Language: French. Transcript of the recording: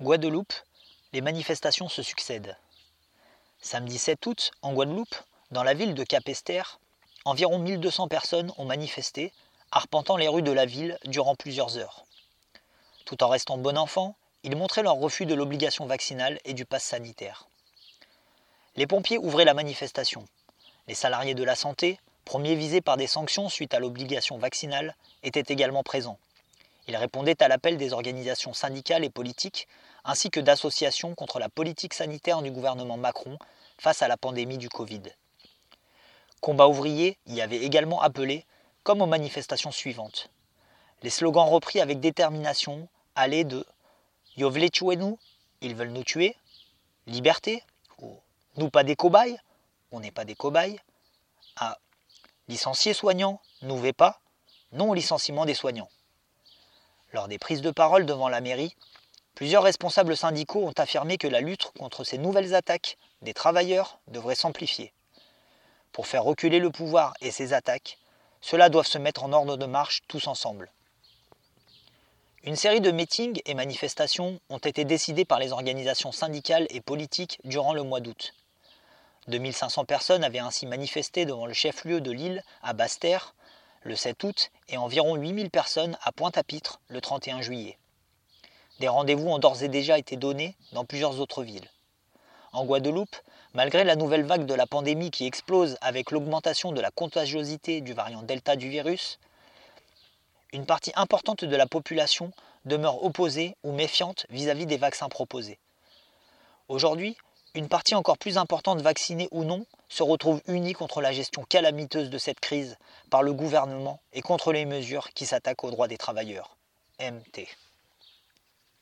Guadeloupe, les manifestations se succèdent. Samedi 7 août, en Guadeloupe, dans la ville de Capesterre, environ 1200 personnes ont manifesté, arpentant les rues de la ville durant plusieurs heures. Tout en restant bon enfant, ils montraient leur refus de l'obligation vaccinale et du pass sanitaire. Les pompiers ouvraient la manifestation. Les salariés de la santé, premiers visés par des sanctions suite à l'obligation vaccinale, étaient également présents. Ils répondaient à l'appel des organisations syndicales et politiques ainsi que d'associations contre la politique sanitaire du gouvernement Macron face à la pandémie du Covid. Combat ouvrier y avait également appelé, comme aux manifestations suivantes. Les slogans repris avec détermination allaient de Yo nous, ils veulent nous tuer, liberté, ou nous pas des cobayes, on n'est pas des cobayes, à licenciés soignants, nous vais pas, non au licenciement des soignants. Lors des prises de parole devant la mairie, Plusieurs responsables syndicaux ont affirmé que la lutte contre ces nouvelles attaques des travailleurs devrait s'amplifier. Pour faire reculer le pouvoir et ses attaques, cela doivent se mettre en ordre de marche tous ensemble. Une série de meetings et manifestations ont été décidés par les organisations syndicales et politiques durant le mois d'août. 2500 personnes avaient ainsi manifesté devant le chef-lieu de l'île à Basse-Terre le 7 août et environ 8000 personnes à Pointe-à-Pitre le 31 juillet. Des rendez-vous ont d'ores et déjà été donnés dans plusieurs autres villes. En Guadeloupe, malgré la nouvelle vague de la pandémie qui explose avec l'augmentation de la contagiosité du variant Delta du virus, une partie importante de la population demeure opposée ou méfiante vis-à-vis des vaccins proposés. Aujourd'hui, une partie encore plus importante vaccinée ou non se retrouve unie contre la gestion calamiteuse de cette crise par le gouvernement et contre les mesures qui s'attaquent aux droits des travailleurs. MT.